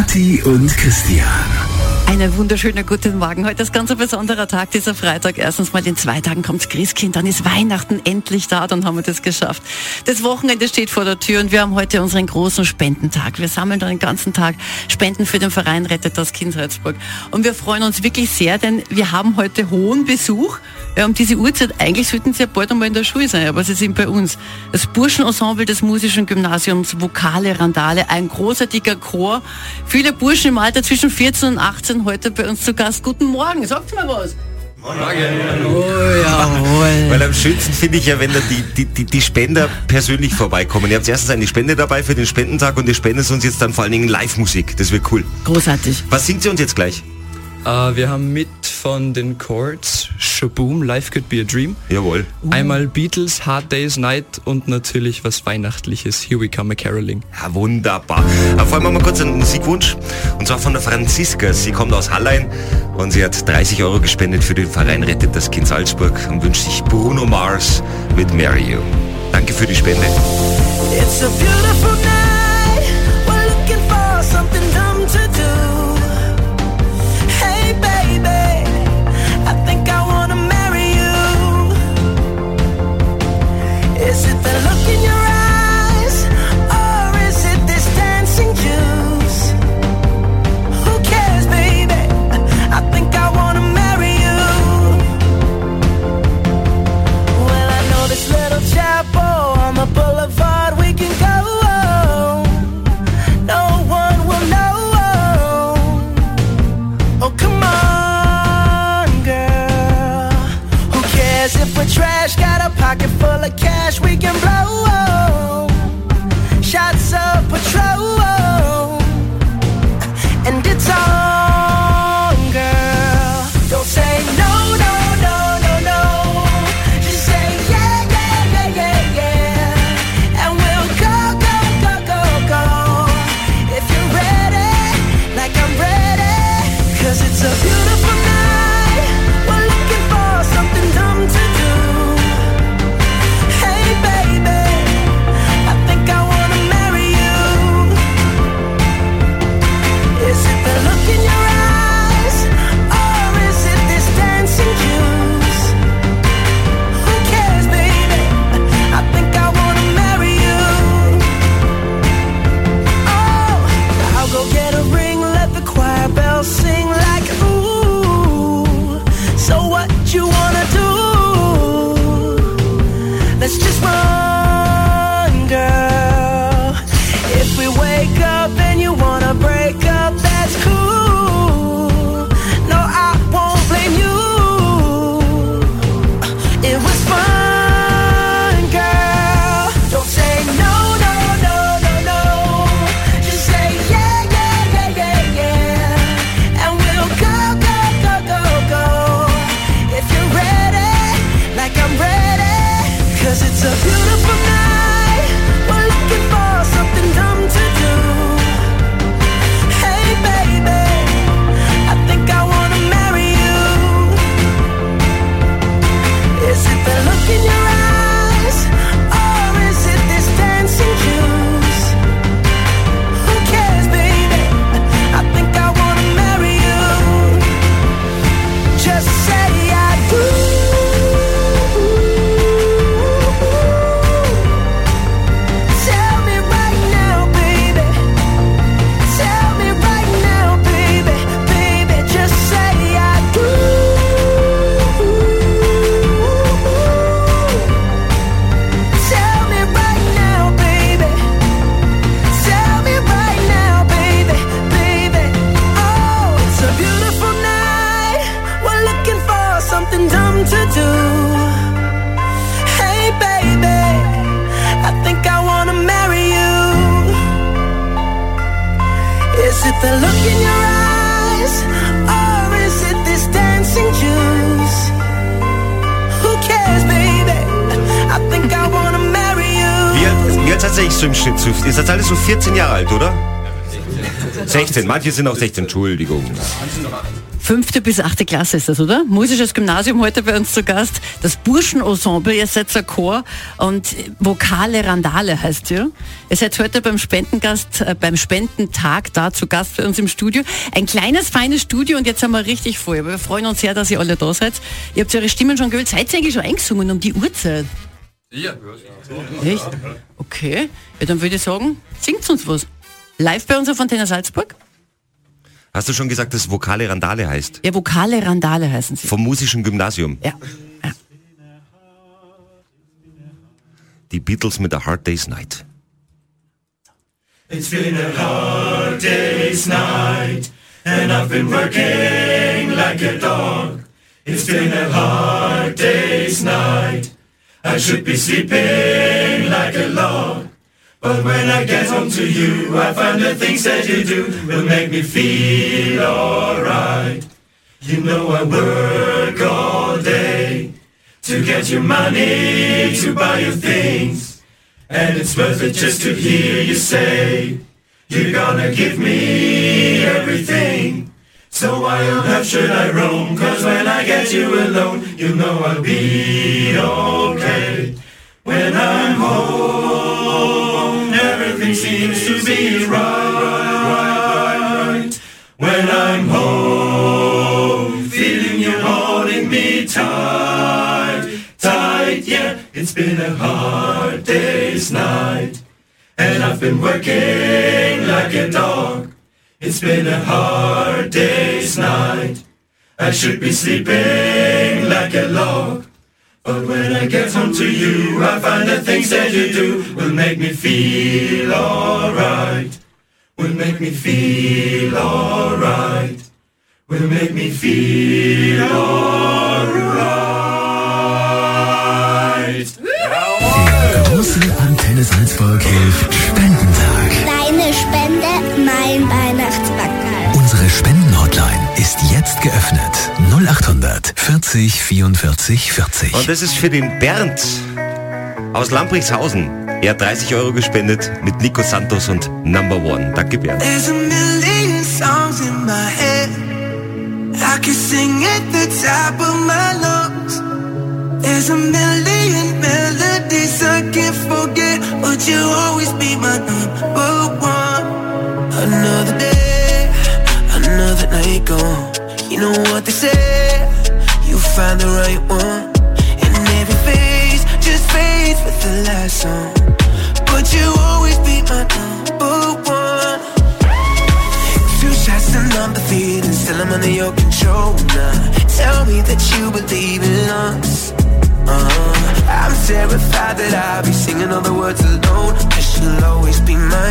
Kathi und Christian. Einen wunderschönen guten Morgen. Heute ist ganz ein besonderer Tag, dieser Freitag. Erstens mal in zwei Tagen kommt's Christkind, dann ist Weihnachten endlich da, dann haben wir das geschafft. Das Wochenende steht vor der Tür und wir haben heute unseren großen Spendentag. Wir sammeln dann den ganzen Tag Spenden für den Verein Rettet das Kind Salzburg. Und wir freuen uns wirklich sehr, denn wir haben heute hohen Besuch. Ja, um diese Uhrzeit, eigentlich sollten sie ja bald einmal in der Schule sein, aber sie sind bei uns. Das Burschenensemble des Musischen Gymnasiums, Vokale Randale, ein großer, dicker Chor. Viele Burschen im Alter zwischen 14 und 18 heute bei uns zu Gast. Guten Morgen, sagt mal was. Oh, Weil am schönsten finde ich ja, wenn da die, die, die, die Spender persönlich vorbeikommen. Ihr habt erstens eine Spende dabei für den Spendentag und ihr spendet uns jetzt dann vor allen Dingen Live-Musik. Das wird cool. Großartig. Was singt ihr uns jetzt gleich? Äh, wir haben mit von den Chords Shaboom, Life Could Be a Dream. Jawohl. Einmal Beatles, Hard Day's Night und natürlich was Weihnachtliches, Here We Come a Caroling. Ja, wunderbar. Aber vor allem mal kurz einen Musikwunsch. Und zwar von der Franziska. Sie kommt aus Hallein und sie hat 30 Euro gespendet für den Verein Rettet das Kind Salzburg und wünscht sich Bruno Mars mit Marry You. Danke für die Spende. It's a beautiful night. We're looking for something dumb to do. So im Schnitt? So- Ihr seid alle so 14 Jahre alt, oder? 16. Manche sind auch 16, Entschuldigung. Fünfte bis achte Klasse ist das, oder? Musisches Gymnasium heute bei uns zu Gast. Das Burschenensemble, ihr seid ein Chor und Vokale Randale heißt ihr. Ihr seid heute beim Spendengast, äh, beim Spendentag da zu Gast bei uns im Studio. Ein kleines, feines Studio und jetzt haben wir richtig. Aber wir freuen uns sehr, dass ihr alle da seid. Ihr habt eure Stimmen schon gehört. Seid ihr eigentlich schon eingesungen um die Uhrzeit? Ja. Echt? Okay. Ja, dann würde ich sagen, singt uns was. Live bei uns auf Antenne Salzburg? Hast du schon gesagt, dass Vokale Randale heißt? Ja, Vokale Randale heißen sie. Vom musischen Gymnasium. Ja. ja. Die Beatles mit A Hard Day's Night. It's been a hard day's night, and I've been working like a dog. It's been a hard day's night. I should be sleeping like a log. But when I get home to you, I find the things that you do will make me feel alright. You know I work all day to get your money to buy your things. And it's worth it just to hear you say You're gonna give me everything So why on earth should I roam? Cause when I get you alone You know I'll be okay. When I'm home Everything seems to be right. When I'm home Feeling you holding me tight Tight, yeah It's been a hard day's night. And I've been working like a dog It's been a hard day's night. I should be sleeping like a log. But when I get home to you I find the things that you do Will make me feel alright. Will make me feel alright. Will make me feel alright. Große Antenne Salzburg hilft ist geöffnet. 0800 40 44 40. Und das ist für den Bernd aus Lamprichshausen. Er hat 30 Euro gespendet mit Nico Santos und Number One. Danke Bernd. There's a million songs in my head. I can sing at the top of my lungs. There's a million melodies I can't forget, but you'll always be my number one. Another day, another night gone. Know what they say, you find the right one. And every phase just fades with the last song. But you always be my number one. Two shots and I'm defeated, still I'm under your control now. Tell me that you believe in us. Uh, I'm terrified that I'll be singing all the words alone. Cause you'll always be my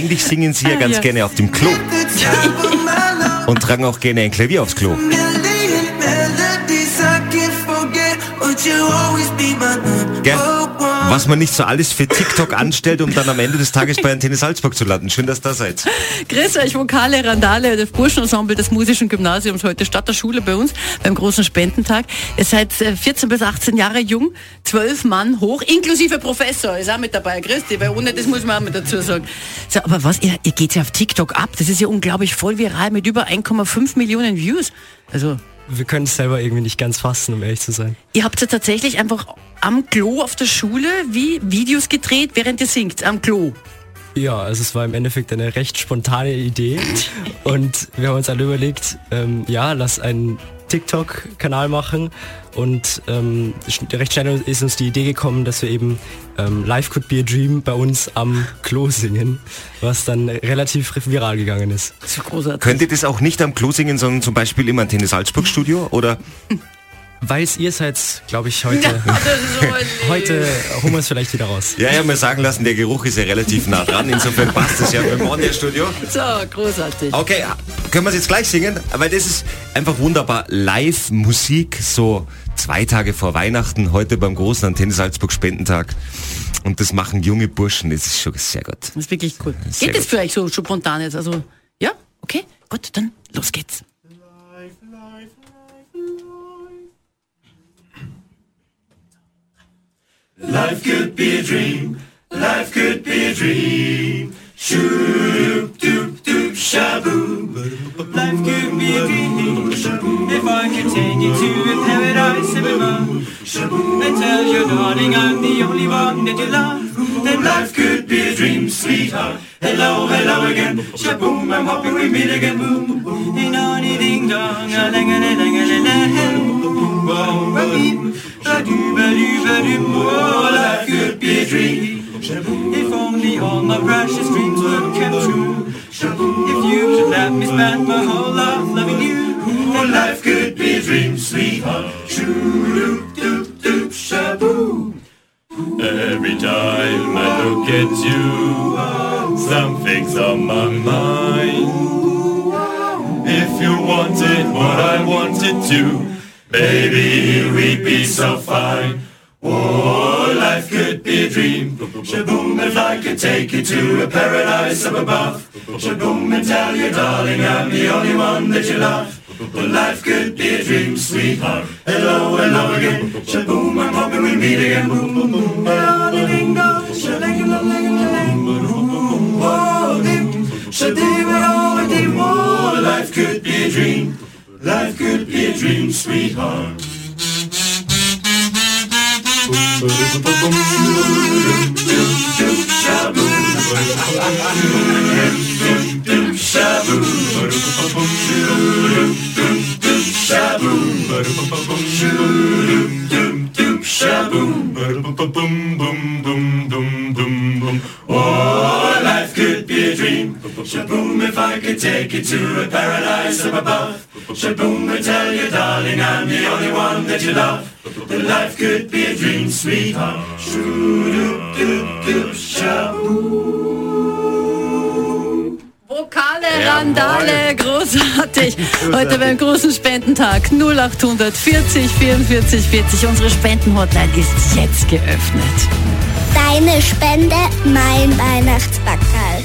eigentlich singen sie ja Ah, ganz ja. gerne auf dem Klo und tragen auch gerne ein Klavier aufs Klo. Gell? Was man nicht so alles für TikTok anstellt, um dann am Ende des Tages bei Antenne Salzburg zu landen. Schön, dass ihr da seid. Grüß euch, Vokale Randale, das Burschenensemble des Musischen Gymnasiums heute statt der Schule bei uns beim großen Spendentag. Ihr seid äh, 14 bis 18 Jahre jung, 12 Mann hoch, inklusive Professor ist auch mit dabei, Christi, weil ohne das muss man auch mit dazu sagen. So, aber was, ihr, ihr geht ja auf TikTok ab, das ist ja unglaublich voll viral mit über 1,5 Millionen Views. Also, Wir können es selber irgendwie nicht ganz fassen, um ehrlich zu sein. ihr habt ja tatsächlich einfach am Klo auf der Schule wie Videos gedreht, während ihr singt, am Klo. Ja, also es war im Endeffekt eine recht spontane Idee und wir haben uns alle überlegt, ähm, ja, lass einen TikTok-Kanal machen und ähm, recht schnell ist uns die Idee gekommen, dass wir eben ähm, Life Could Be a Dream bei uns am Klo singen, was dann relativ viral gegangen ist. Großartig. Könnt ihr das auch nicht am Klo singen, sondern zum Beispiel im Antenne Salzburg Studio? Oder Weil es ihr seid, glaube ich, heute, heute holen wir es vielleicht wieder raus. Ja, ja, mal sagen lassen, der Geruch ist ja relativ nah dran. Insofern passt es ja beim On-Air-Studio. So, großartig. Okay, können wir es jetzt gleich singen? Weil das ist einfach wunderbar. Live-Musik, so zwei Tage vor Weihnachten, heute beim großen Antenne Salzburg Spendentag. Und das machen junge Burschen, das ist schon sehr gut. Das ist wirklich cool. Sehr Geht für euch so spontan jetzt? Also, ja? Okay, gut, dann los geht's. Life could be a dream. Life could be a dream. Shoop doop doop shaboo. Life could be a dream. If I could take you to a paradise above. And tell your darling I'm the only one that you love. Then life could be a dream, sweetheart. Hello, hello again. Shaboom, I'm hoping we meet again. Boom, boom. Ding dong, ding dong, a lang a lang a lang Oh, If only all my precious dreams would come true. If you should let me spend my whole life loving you. Oh, life to a paradise up above. Shaboom, and tell you, darling, I'm the only one that you love. Well, life could be a dream, sweetheart. Hello, hello again. Shaboom, I'm hoping we meet again. Boom, boom, boom. Ding-dong, shalang-a-lang-a-lang. Whoa, dim, shadee-wa-oh-a-dee. Whoa, life could be a dream. Life could be a dream, sweetheart. Oh, life could be a dream. Shaboom, if I could take you to a paradise up above. Shaboom, I tell you, darling, I'm the only one that you love. That life could be a dream, sweetheart. Shoo-doop-doop-doop, shaboom. Vokale Randale, großartig. Heute beim großen Spendentag 0800 40 44 40. Unsere Spendenhotline ist jetzt geöffnet. Deine Spende, mein Weihnachtsbackerl.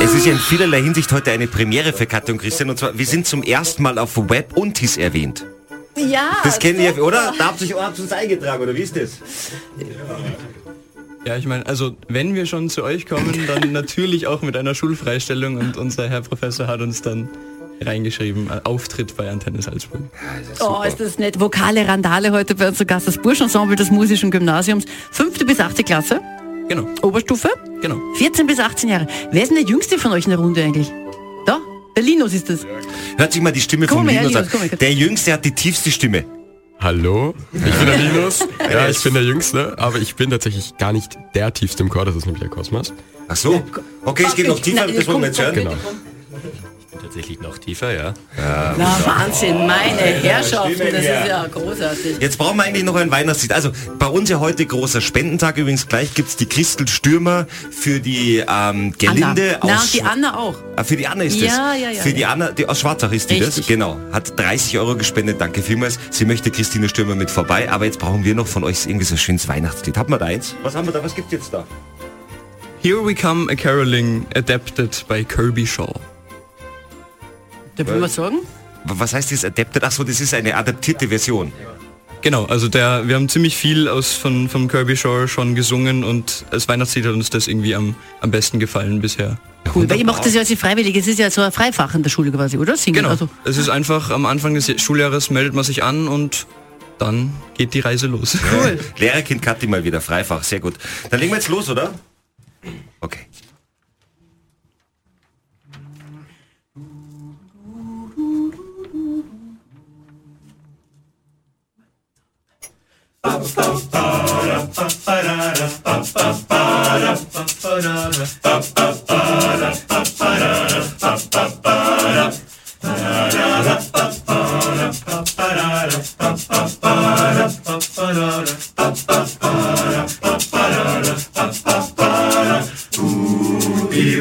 Es ist ja in vielerlei Hinsicht heute eine Premiere für Katja und Christian. Und zwar, wir sind zum ersten Mal auf Web und TIS erwähnt. Ja. Das kennen ihr, oder? Da habt ihr ihr uns eingetragen, oder wie ist das? Ja, ich meine, also wenn wir schon zu euch kommen, dann natürlich auch mit einer Schulfreistellung und unser Herr Professor hat uns dann reingeschrieben, äh, Auftritt bei Antenne Salzburg. Oh, ist das nett. Vokale Randale heute bei uns zu Gast. Das Burschensemble des Musischen Gymnasiums. Fünfte bis achte Klasse. Genau, Oberstufe. genau. 14 bis 18 Jahre. Wer ist denn der Jüngste von euch in der Runde eigentlich? Da? Der Linus ist das. Hört sich mal die Stimme Komm von her, Linus an. Linus, komm her. Der Jüngste hat die tiefste Stimme. Hallo, ich bin der Linus. Ja, ich bin der Jüngste, aber ich bin tatsächlich gar nicht der tiefste im Chor, das ist nämlich der Kosmos. Ach so. Okay, es geht noch tiefer, das wollen wir jetzt hören. Genau. Tatsächlich noch tiefer, ja. Na, Wahnsinn, meine Herrschaften, Stimmen das ist ja großartig. Jetzt brauchen wir eigentlich noch ein Weihnachtslied. Also bei uns ja heute großer Spendentag. Übrigens gleich gibt's die Christel Stürmer für die ähm, Gelinde Anna. Na, aus und die Anna auch. Ah, für die Anna ist Ja, das. ja, ja, für die ja. Anna, die aus Schwarzach ist die das. Richtig. Genau. Hat 30 Euro gespendet. Danke vielmals. Sie möchte Christine Stürmer mit vorbei. Aber jetzt brauchen wir noch von euch irgendwie so ein schönes Weihnachtslied. Haben wir da eins? Was haben wir da? Was gibt's jetzt da? Here We Come a Caroling, adapted by Kirby Shaw. Da will man sagen. Was heißt das Adapted? Ach so, das ist eine adaptierte Version. Genau, also der, wir haben ziemlich viel aus von, vom Kirby Shaw schon gesungen und als Weihnachtslied hat uns das irgendwie am, am besten gefallen bisher. Cool, weil ihr macht das ja als freiwillig. Es ist ja so ein Freifach in der Schule quasi, oder? Singen. Genau, Also, es ist einfach am Anfang des Schuljahres meldet man sich an und dann geht die Reise los. cool. Lehrerkind Kathi mal wieder Freifach. Sehr gut. Dann legen wir jetzt los, oder? Here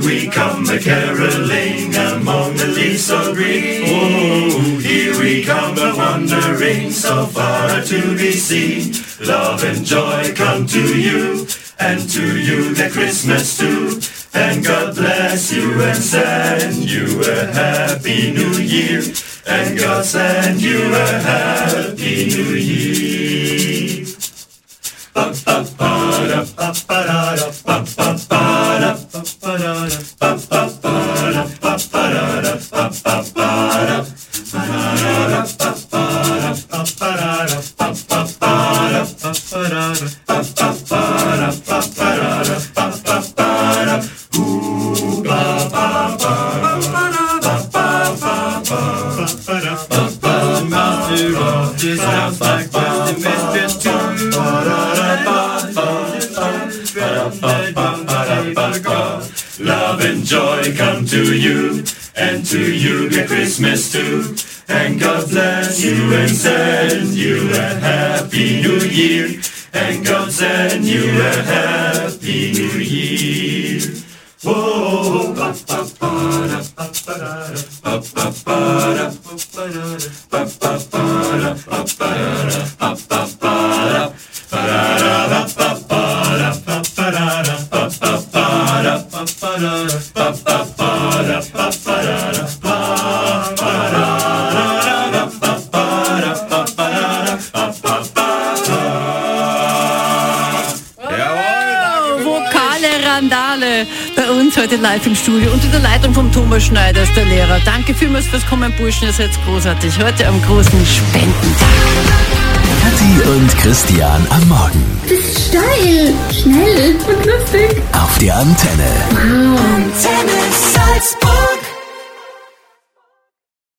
we come a caroling among the leaves so green. Wandering so far to be seen. Love and joy come to you, and to you the Christmas too. And God bless you and send you a happy new year. And God send you a happy new year. Sounds come to you, and to you get Christmas too. And God bless you and send you a happy new year. And God send you a happy new year. Live im Studio unter der Leitung vom Thomas Schneider ist der Lehrer. Danke vielmals fürs Kommen, Burschen, ihr seid großartig. Heute am großen Spendentag. Kathi und Christian am Morgen. Steil, schnell und lustig. Auf der Antenne. Wow. Antenne.